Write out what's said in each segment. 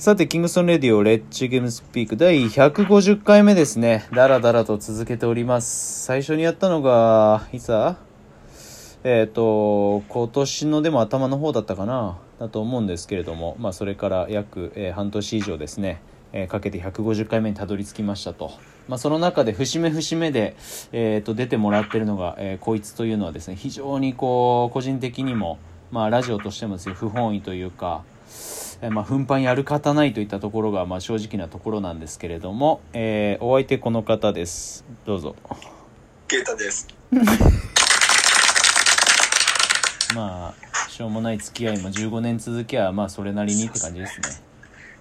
さて、キングストンレディオレッチゲームスピーク第150回目ですね。だらだらと続けております。最初にやったのが、いつだ？えっ、と、今年のでも頭の方だったかな？だと思うんですけれども、まあ、それから約、えー半年以上ですね、えーかけて150回目にたどり着きましたと。まあ、その中で節目節目で、えーと出てもらってるのが、えこいつというのはですね、非常にこう、個人的にも、まあ、ラジオとしてもですね、不本意というか、まあ、奮発やる方ないといったところが、まあ、正直なところなんですけれども、えーお相手この方ですどうぞゲータです。まあしょうもない付き合いも15年続きゃまあそれなりにって感じですね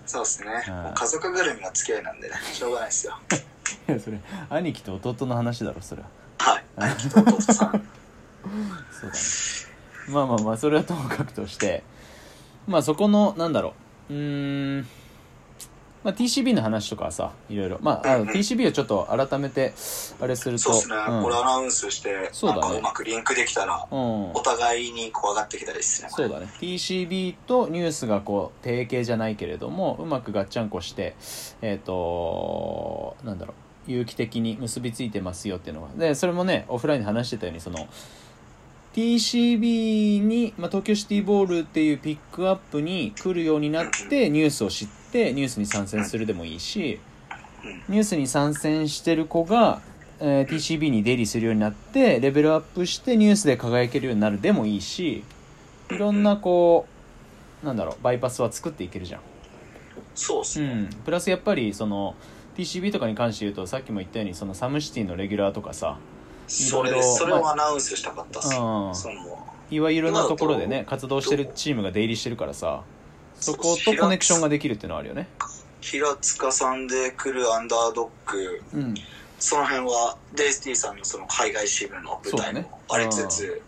そうですね。家族ぐるみの付き合いなんで、しょうがないですよ。いやそれ兄貴と弟の話だろそれははい。兄貴と弟さん。そうだねまあまあまあそれはともかくとしてまあそこのなんだろう。うーん。まあ TCB の話とかはさいろいろ。まああの TCB をちょっと改めてあれするとそうですね。ん。これアナウンスして、そうだね。うまくリンクできたら、うん。お互いにこう上がってきたらいいですね。そうだね。TCB とニュースがこう定型じゃないけれどもうまくガッチャンコしてえっ、となんだろう。有機的に結びついてますよっていうのが。でそれもねオフラインで話してたようにその TCB に、まあ、東京シティボールっていうピックアップに来るようになってニュースを知ってニュースに参戦するでもいいしニュースに参戦してる子が、えー TCB に出入りするようになってレベルアップしてニュースで輝けるようになるでもいいしいろんなこうなんだろうバイパスは作っていけるじゃん。うそうですね。ん、プラスやっぱりその TCB とかに関して言うとさっきも言ったようにそのサムシティのレギュラーとかさそれ。それをアナウンスしたかったっす。うん。その、いわゆるなところでね活動してるチームが出入りしてるからさそことコネクションができるっていうのはあるよね。平塚さんで来るアンダードッグ、うん、その辺は、デイスティさんのその海外支部の舞台もありつつ、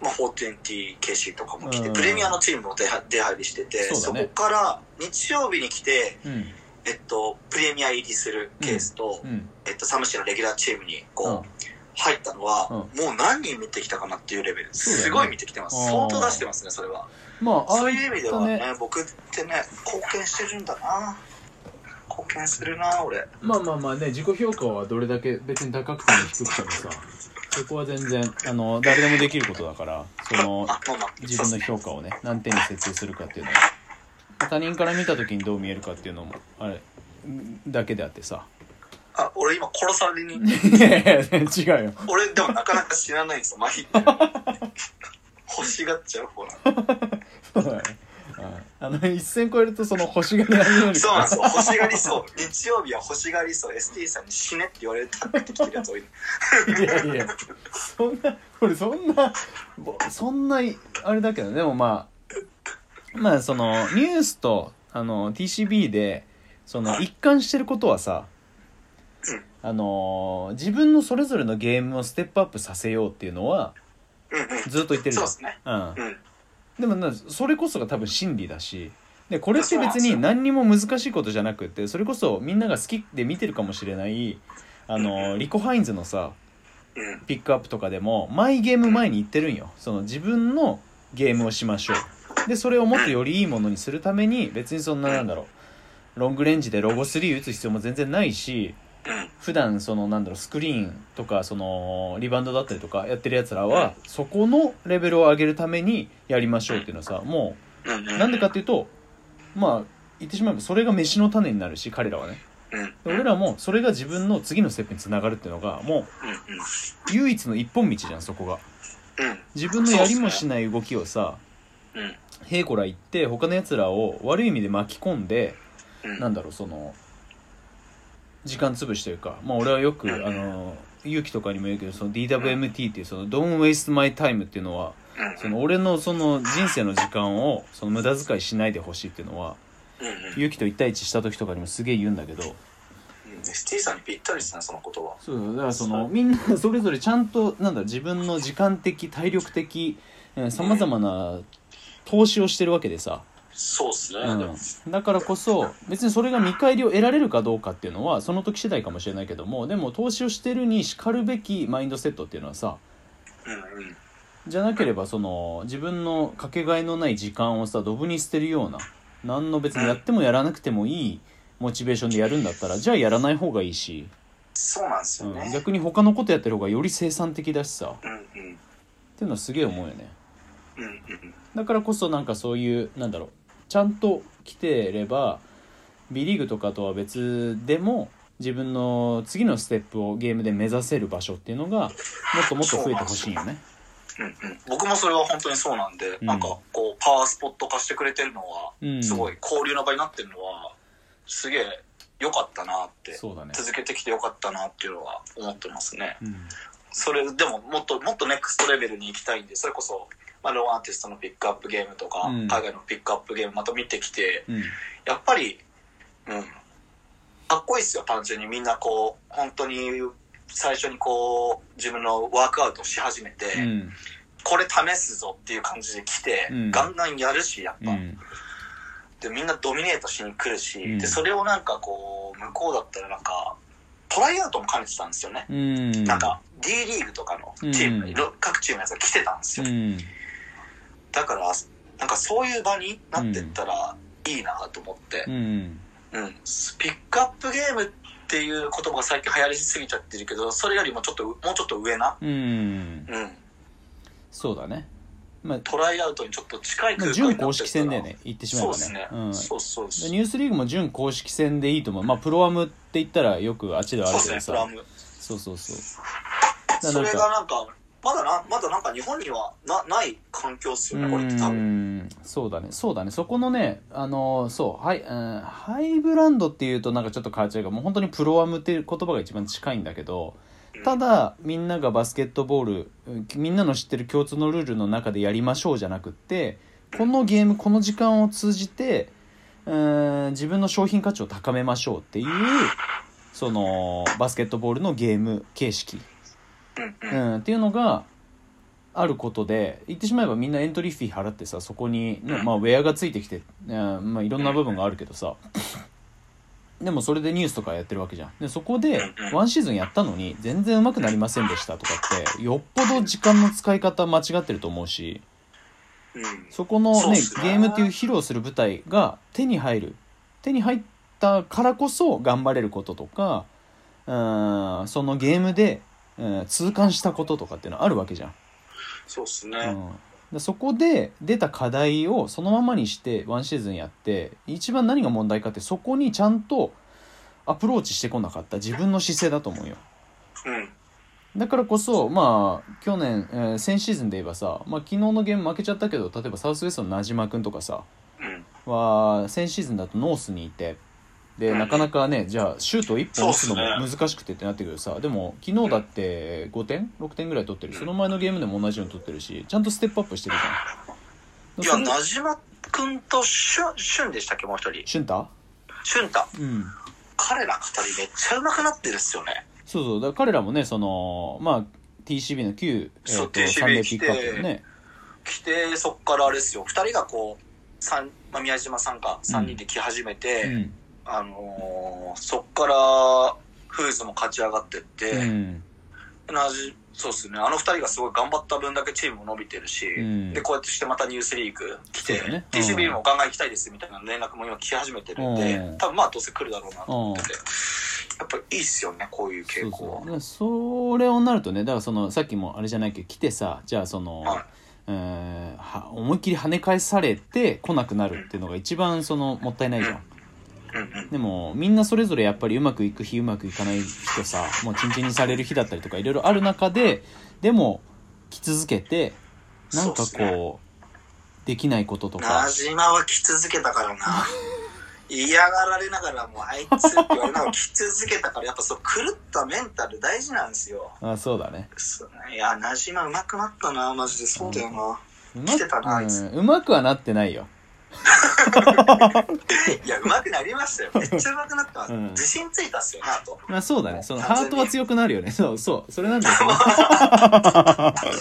まあ、420KC とかも来て、うん。プレミアのチームも出は出入りしてて、そね。こから日曜日に来て、うん。えっと、プレミア入りするケースと、うん。えっと、サムシのレギュラーチームにこう、うん入ったのは、うんもう何人見てきたかなっていうレベル、すごい見てきてます。相当出してますね、それは。まあそういう意味ではねね僕ってね、貢献してるんだな。貢献するな、俺。まあまあまあね自己評価はどれだけ別に高くても低くてもさそこは全然あの誰でもできることだからその自分の評価をね何点に設定するかっていうのは他人から見た時にどう見えるかっていうのもあれだけであってさあ、俺今殺されに、いやいや違うよ俺でもなかなか知らないんですよ、麻痺ってる。欲しがっちゃう方なんでそうだねあの一線超えるとその星がなるようにそうなんですよ。欲しがりそう。日曜日は欲しがりそう。ST さんに死ねって言われてたってきてるやつ多い。いやいやそんなこれそんなぼそんなあれだけどでもまあまあそのニュースとあの TCB でその一貫してることはさうんあの自分のそれぞれのゲームをステップアップさせようっていうのは。ずっと言ってるじゃんそうですね。うんうん。でもなそれこそが多分真理だしでこれって別に何にも難しいことじゃなくってそれこそみんなが好きで見てるかもしれないあのリコ・ハインズのさうん。ピックアップとかでも毎ゲーム前に言ってるんよその自分のゲームをしましょうでそれをもっとよりいいものにするために別にそんななんだろうロングレンジでロゴ3打つ必要も全然ないしうん。普段そのなんだろうスクリーンとかそのリバウンドだったりとかやってるやつらはそこのレベルを上げるためにやりましょうっていうのはさもうなんでかっていうとまあ言ってしまえばそれが飯の種になるし彼らはね俺らもそれが自分の次のステップにつながるっていうのがもううん。唯一の一本道じゃんそこがうん。自分のやりもしない動きをさうん。へいこら言って他のやつらを悪い意味で巻き込んでうん。なんだろうその時間潰しというかまあ俺はよくうんあの勇気とかにも言うけどその DWMT っていうその Don't waste my time っていうのはうん。その俺のその人生の時間をその無駄遣いしないでほしいっていうのは。勇気と1対1した時とかにもすげえ言うんだけどうん。ST さんにぴったりですね、その言葉。そうだからそのみんなそれぞれちゃんとなんだ自分の時間的体力的さまざまな投資をしてるわけでさ、そうっすね。うん、だからこそ別にそれが見返りを得られるかどうかっていうのはその時次第かもしれないけどもでも投資をしてるにしかるべきマインドセットっていうのはさうんうん。じゃなければその自分のかけがえのない時間をさドブに捨てるような何の別にやってもやらなくてもいいモチベーションでやるんだったらじゃあやらない方がいいし、そうなんですうん、よね。逆に他のことやってる方がより生産的だしさっうんうん。ていうのはすげえ思うよねうんうん。だからこそなんかそういうなんだろうちゃんと来てれば B リーグとかとは別でも自分の次のステップをゲームで目指せる場所っていうのがもっともっと増えてほしいよね。うんうん、僕もそれは本当にそうなんで、うん。なんかこうパワースポット化してくれてるのは、うん。すごい交流の場になってるのはすげえ良かったなってそうだね。続けてきて良かったなっていうのは思ってますね。うん。それでももっともっとネクストレベルに行きたいんでそれこそ、まあ、ローアーティストのピックアップゲームとか、うん。海外のピックアップゲームまた見てきてうん。やっぱりうんかっこいいっすよ単純にみんなこう本当に最初にこう自分のワークアウトし始めて、うん。これ試すぞっていう感じで来て、うん。ガンガンやるしやっぱ、うん。でみんなドミネートしに来るし、うん。でそれをなんかこう向こうだったらなんかトライアウトも兼ねてたんですよね、うん。なんか D リーグとかのチーム、うん。各チームのやつが来てたんですよ、うんだからなんかそういう場になってったらいいなと思って。う、んうん。ピックアップゲームっていう言葉が最近流行りすぎちゃってるけどそれよりもちょっともうちょっと上な、うんうん、そうだね。まあトライアウトにちょっと近いまあ空間準公式戦だよね。言ってしまえばね。そうですね、うん。そうそうですでニュースリーグも準公式戦でいいと思う。まあプロアムって言ったらよくあっちではあそうるけどさ。ですねプラム。そうそうそう。それがなんかまだなまだなんか日本にはなない環境っすよねこれって多う分ん。そうだね。そうだね。そこのねあのそうはい、うん、ハイブランドっていうとなんかちょっと変わっちゃうがもう本当にプロアムっていう言葉が一番近いんだけどただみんながバスケットボールうんみんなの知ってる共通のルールの中でやりましょうじゃなくってこのゲームこの時間を通じてうん自分の商品価値を高めましょうっていうそのバスケットボールのゲーム形式。うん、っていうのがあることで言ってしまえばみんなエントリーフィー払ってさそこに、ねまあ、ウェアがついてきて、うんまあ、いろんな部分があるけどさ。でもそれでニュースとかやってるわけじゃん。でそこでワンシーズンやったのに全然上手くなりませんでしたとかってよっぽど時間の使い方間違ってると思うし。うん。そこのねゲームっていう披露する舞台が手に入る。手に入ったからこそ頑張れることとかうんそのゲームで、うん、痛感したこととかっていうのはあるわけじゃん。そうっすね。うん、でそこで出た課題をそのままにしてワンシーズンやって一番何が問題かってそこにちゃんとアプローチしてこなかった。自分の姿勢だと思うよ。うん。だからこそ、まあ、去年、えー先シーズンで言えばさ、まあ、昨日のゲーム負けちゃったけど、例えばサウスウエストの名島くんとかさ、うん。は、先シーズンだとノースにいて、で、うんなかなかね、じゃあ、シュート1本打つのも難しくてってなってくるさ、でも、昨日だって5点 ?6 点ぐらい取ってる。その前のゲームでも同じように取ってるし、ちゃんとステップアップしてるじゃん。いやなじまくんとしゅんしゅんでしたっけもう一人シュンタ？しゅんたうん。彼ら二人めっちゃ上手くなってるっすよねそうそう。だから彼らもね、その、まあ、TCB の旧、えーとサンデーピックアップでね。来てそっからあれですよ二人がこう三、まあ、宮島さんか3人で来始めて、うん。あのーそっからフーズも勝ち上がってって、うん。そうですね。あの二人がすごい頑張った分だけチームも伸びてるし、うん。でこうやってしてまたニュースリーグ来て、ね。うん。TCB もガンガン行きたいですみたいな連絡も今来始めてるんで、うん。多分まあどうせ来るだろうなと思ってて、やっぱいいっすよねこういう傾向は。そうでそれをなるとね。だからそのさっきもあれじゃないけど来てさじゃあその、はい。思いっきり跳ね返されて来なくなるっていうのが一番そのもったいないじゃんでもみんなそれぞれやっぱりうまくいく日うまくいかない日とさもうチンチンにされる日だったりとかいろいろある中ででも来続けてなんかこうできないこととなかじまは来続けたからな。嫌がられながらもうあいつって言われながら来続けたからやっぱそう狂ったメンタル大事なんですよ。あそうだね。いやなじま上手くなったなマジで。そうだよな、うま来てたなあいつ。うん。うまくはなってないよ いや上手くなりましたよ。めっちゃ上手くなった、うん。自信ついたっすよなとまあそうだね。そのハートは強くなるよね。そうそう。それなんだよね。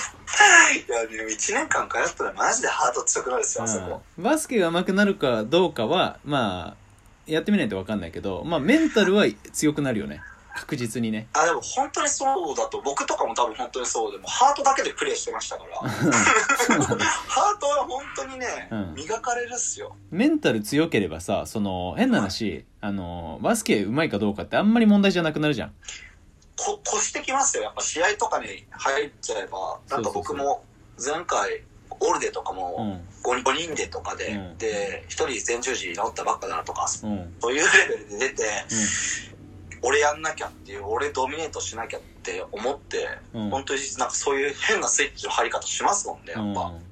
いやでも1年間通ったらマジでハート強くなるっすよあそこ、うん。バスケが上手くなるかどうかはまあやってみないと分かんないけどまあメンタルは強くなるよね確実にね。あ、でも本当にそうだと、僕とかも多分本当にそうで、もうハートだけでプレイしてましたから。ハートは本当にね、うん。磨かれるっすよ。メンタル強ければさその変な話あのバスケうまいかどうかってあんまり問題じゃなくなるじゃん。こ、越してきますよ。やっぱ試合とかに入っちゃえば、なんか僕も前回、オルデとかうもん。5人 ,5 人でとかで、うん。で、1人全十字治ったばっかだなとか、うん。そういうレベルで出て、俺やんなきゃっていう、俺ドミネートしなきゃって思って、うん。本当になんかそういう変なスイッチの入り方しますもんね、やっぱ。うん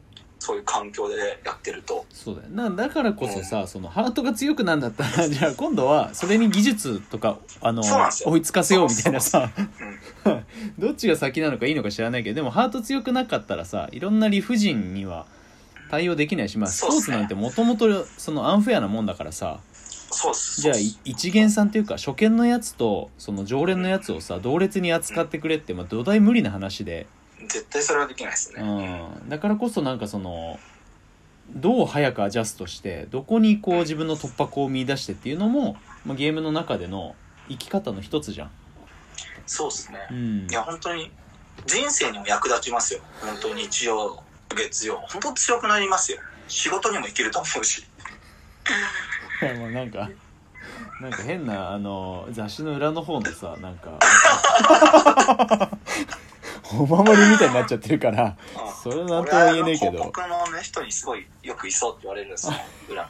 そういう環境でやってると。そうだよ。なだからこそさ、そのハートが強くなんだったら じゃあ今度はそれに技術とかあの追いつかせようみたいなさうん。どっちが先なのかいいのか知らないけどでもハート強くなかったらさいろんな理不尽には対応できないしまあスポーツなんてもともとそのアンフェアなもんだからさそうっす。じゃあ一元さんっていうか初見のやつとその常連のやつをさ同列に扱ってくれって、まあ、土台無理な話で、絶対それはできないですね。うん、だからこそなんかそのどう早くアジャストしてどこにこう自分の突破口を見出してっていうのも、まあ、ゲームの中での生き方の一つじゃん。そうっすね。うんいや、本当に、人生にも役立ちますよ。本当に日曜、月曜。本当強くなりますよ。仕事にも生きると思うし。い やもうなんかなんか変なあの雑誌の裏の方のさなんか お守りみたいになっちゃってるからうんそれはなんとも言えねえけど俺はあの広告のね、人にすごいよくいそうって言われるんですよ。裏。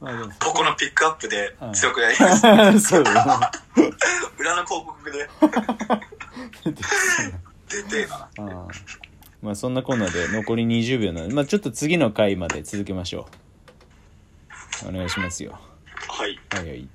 まあでもここのピックアップでうん強くなります。そうよ裏の広告で。出てえな。ああまあそんなこんなで残り20秒なので、まあ、ちょっと次の回まで続けましょうお願いしますよはい。はいはい